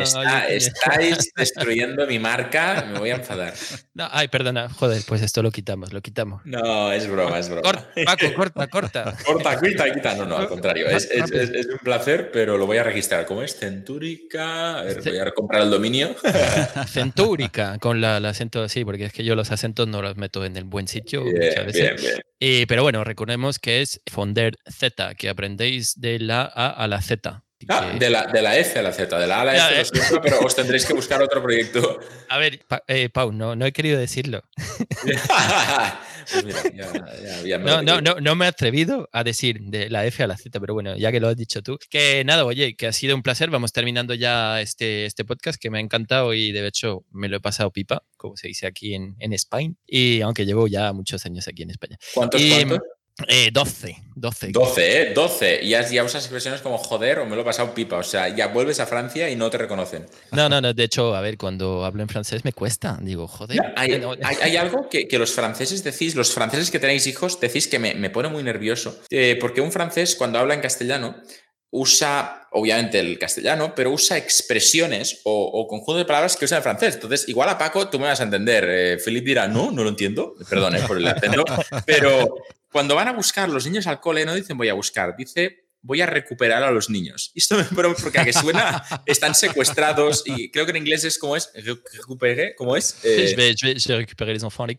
estáis destruyendo mi marca, me voy a enfadar. No, ay, perdona, joder, pues esto lo quitamos, lo quitamos. No, es broma, es broma. Corta, Paco, corta, corta. corta, quita, quita. No, no, al contrario, es, es, es, un placer, pero lo voy a registrar. ¿Cómo es? Centúrica, a ver, voy a comprar el dominio. Centúrica, con la, el acento así, porque es que yo los acentos no los meto en el buen sitio muchas veces. pero bueno, recordemos que es Fonder Z, que aprendéis de la A a la Z. Ah, de, la, de, la, F a la Z, de la A a la F, pero os tendréis que buscar otro proyecto. A ver, eh, Pau, no, no he querido decirlo. Pues no, no, no, no, me he atrevido a decir de la F a la Z, pero bueno, ya que lo has dicho tú. Que nada, oye, que ha sido un placer. Vamos terminando ya este, este podcast que me ha encantado y de hecho me lo he pasado pipa, como se dice aquí en, en España. Y aunque llevo ya muchos años aquí en España. ¿Cuántos? cuántos? Eh, 12, 12. 12, ¿eh? 12. Y ya, ya, usas expresiones como joder o me lo he pasado pipa. O sea, ya vuelves a Francia y no te reconocen. No, no, no. De hecho, a ver, cuando hablo en francés me cuesta. Digo, joder. hay, hay, algo que, que, los franceses decís, los franceses que tenéis hijos, decís que me, me pone muy nervioso. Eh, porque un francés, cuando habla en castellano, usa, obviamente, el castellano, pero usa expresiones o, o conjuntos de palabras que usa en francés. Entonces, igual a Paco tú me vas a entender. Eh, dirá, no, no lo entiendo. Perdón por el acento. pero cuando van a buscar los niños al cole, no dicen voy a buscar, dice voy a recuperar a los niños. Esto me porque a que suena, están secuestrados y creo que en inglés es como es, recuperé, ¿cómo es? Eh, les enfants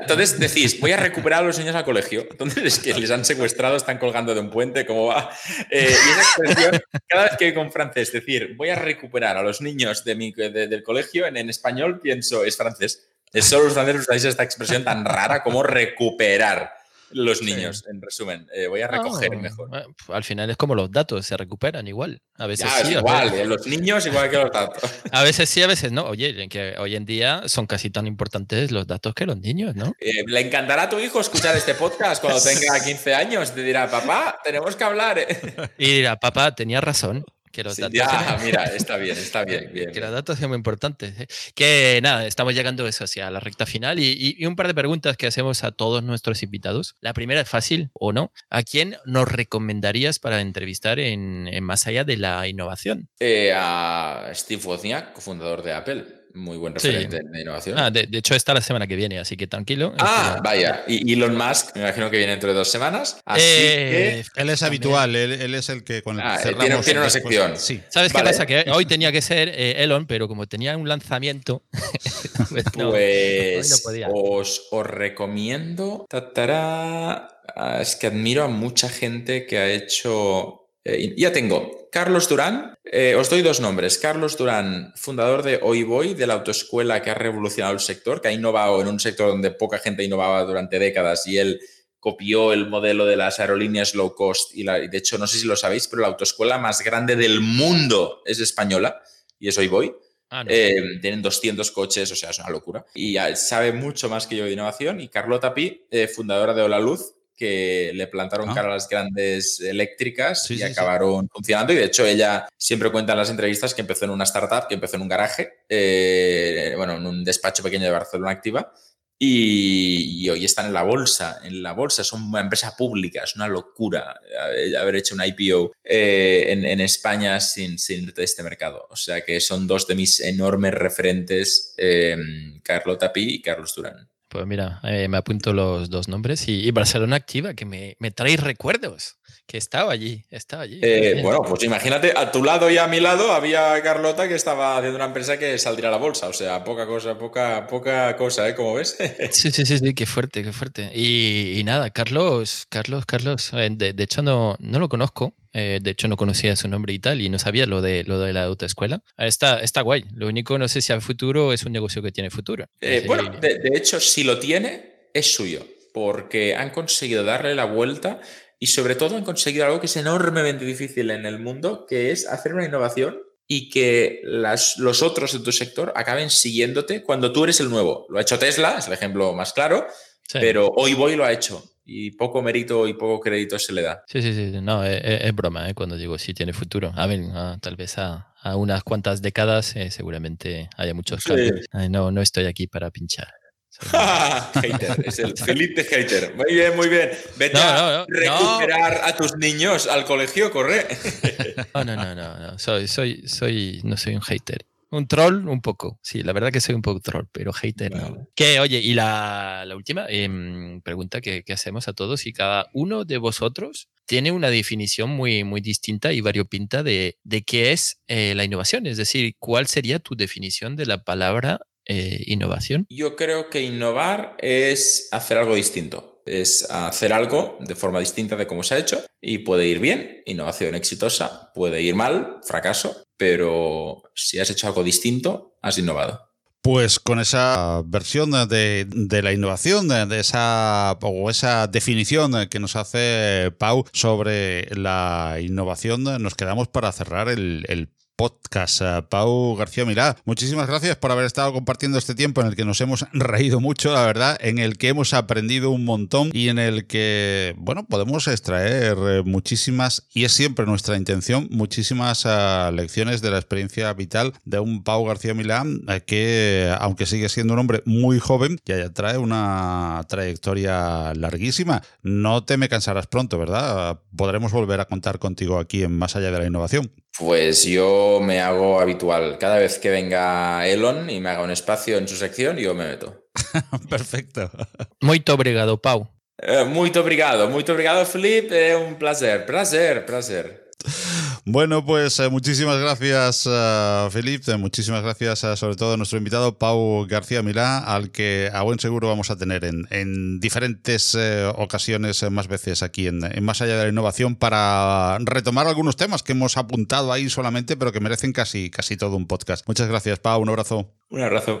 Entonces decís, voy a recuperar a los niños al colegio. Entonces es que les han secuestrado, están colgando de un puente, ¿cómo va? Eh, y esa expresión, cada vez que con francés decir, voy a recuperar a los niños de mi, del colegio, en, en español pienso, es francés. Es solo los franceses usáis esta expresión tan rara como recuperar. Los niños, en resumen. Eh, voy a recoger mejor. Eh, al final es como los datos, se recuperan igual. A veces sí, igual, eh, los niños igual que los datos. A veces sí, a veces no. Oye, que hoy en día son casi tan importantes los datos que los niños, ¿no? le encantará a tu hijo escuchar este podcast cuando tenga 15 años. Te dirá, papá, tenemos que hablar. Y dirá, papá, tenía razón. Que los datos ya, mira, está bien, está bien. que los datos son muy importantes. ¿eh? Que nada, estamos llegando eso hacia la recta final y, un par de preguntas que hacemos a todos nuestros invitados. La primera es fácil o no. ¿A quién nos recomendarías para entrevistar en, Más allá de la innovación? Eh, a Steve Wozniak, cofundador de Apple muy buen referente de innovación. Ah, de, hecho, está la semana que viene, así que tranquilo. Ah, vaya. Y Elon Musk, me imagino que viene dentro de dos semanas. Así eh, que... Él es habitual, él, es el que con el ah, tiene, una sección. Sí. ¿Sabes qué pasa? Que hoy tenía que ser eh, Elon, pero como tenía un lanzamiento. pues, pues os, os, recomiendo. Ah, es que admiro a mucha gente que ha hecho eh, ya tengo Carlos Durán. Eh, os doy dos nombres. Carlos Durán, fundador de Hoy Voy, de la autoescuela que ha revolucionado el sector, que ha innovado en un sector donde poca gente innovaba durante décadas y él copió el modelo de las aerolíneas low cost. Y, de hecho, no sé si lo sabéis, pero la autoescuela más grande del mundo es española y es Hoy Voy. Ah, eh, tienen 200 coches, o sea, es una locura. Y sabe mucho más que yo de innovación. Y Carlota Pi, fundadora de Hola Luz, que le plantaron ah. cara a las grandes eléctricas y acabaron funcionando. Y de hecho, ella siempre cuenta en las entrevistas que empezó en una startup, que empezó en un garaje, eh, bueno, en un despacho pequeño de Barcelona Activa. Y, hoy están en la bolsa, en la bolsa, son una empresa pública, es una locura haber hecho un IPO eh, en, España sin, sin este mercado. O sea que son dos de mis enormes referentes, eh, Carlota Pi y Carlos Durán. Pues mira, eh, me apunto los dos nombres y, Barcelona Activa, que me, me, trae recuerdos, que estaba allí, estaba allí. Eh, bueno, pues imagínate, a tu lado y a mi lado había Carlota que estaba haciendo una empresa que saldría a la bolsa, o sea, poca cosa, poca, poca cosa, ¿eh? Como ves. sí, sí, sí, sí, qué fuerte, qué fuerte. Y, nada, Carlos, Carlos, Carlos, eh, de, de hecho no, no lo conozco, eh, de hecho, no conocía su nombre y tal, y no sabía lo de, lo de la autoescuela. Está, está guay. Lo único, no sé si a futuro es un negocio que tiene futuro. Eh, bueno, de, hecho, si lo tiene, es suyo, porque han conseguido darle la vuelta y sobre todo han conseguido algo que es enormemente difícil en el mundo, que es hacer una innovación y que las, los otros de tu sector acaben siguiéndote cuando tú eres el nuevo. Lo ha hecho Tesla, es el ejemplo más claro, pero hoy voy lo ha hecho y poco mérito y poco crédito se le da. Sí, sí, sí, no, es, es broma ¿eh? cuando digo sí tiene futuro. A ver, tal vez a, a, unas cuantas décadas eh, seguramente haya muchos cambios. no, no estoy aquí para pinchar. hater, es el Felipe hater. Muy bien, muy bien. Vete a recuperar a tus niños al colegio, corre. no, no, no, no, Soy, soy, soy, no soy un hater. Un troll, un poco. Sí, la verdad que soy un poco troll, pero hater no. Que, oye, y la, la última em, pregunta que, que, hacemos a todos, y cada uno de vosotros tiene una definición muy, muy distinta y variopinta de, de qué es eh, la innovación. Es decir, ¿cuál sería tu definición de la palabra eh, innovación? Yo creo que innovar es hacer algo distinto es hacer algo de forma distinta de cómo se ha hecho y puede ir bien, innovación exitosa, puede ir mal, fracaso, pero si has hecho algo distinto, has innovado. Pues con esa versión de, la innovación, de, esa o esa definición que nos hace Pau sobre la innovación, nos quedamos para cerrar el podcast. Eh, Pau García Mirá, muchísimas gracias por haber estado compartiendo este tiempo en el que nos hemos reído mucho, la verdad, en el que hemos aprendido un montón y en el que, bueno, podemos extraer eh, muchísimas, y es siempre nuestra intención, muchísimas eh, lecciones de la experiencia vital de un Pau García Milán que, aunque sigue siendo un hombre muy joven, ya, trae una trayectoria larguísima. No te me cansarás pronto, ¿verdad? Podremos volver a contar contigo aquí en Más allá de la innovación. Pues yo me hago habitual. Cada vez que venga Elon y me haga un espacio en su sección, yo me meto. Perfecto. Muito obrigado, Pau. Eh, muito obrigado, muito obrigado, Felipe. Eh, é um prazer, prazer, prazer. Bueno, pues eh, muchísimas gracias, uh, Felipe. Muchísimas gracias sobre todo a nuestro invitado Pau García Milá, al que a buen seguro vamos a tener en, diferentes ocasiones, más veces aquí en, Más Allá de la Innovación, para retomar algunos temas que hemos apuntado ahí solamente, pero que merecen casi, casi todo un podcast. Muchas gracias, Pau. Un abrazo. Un abrazo.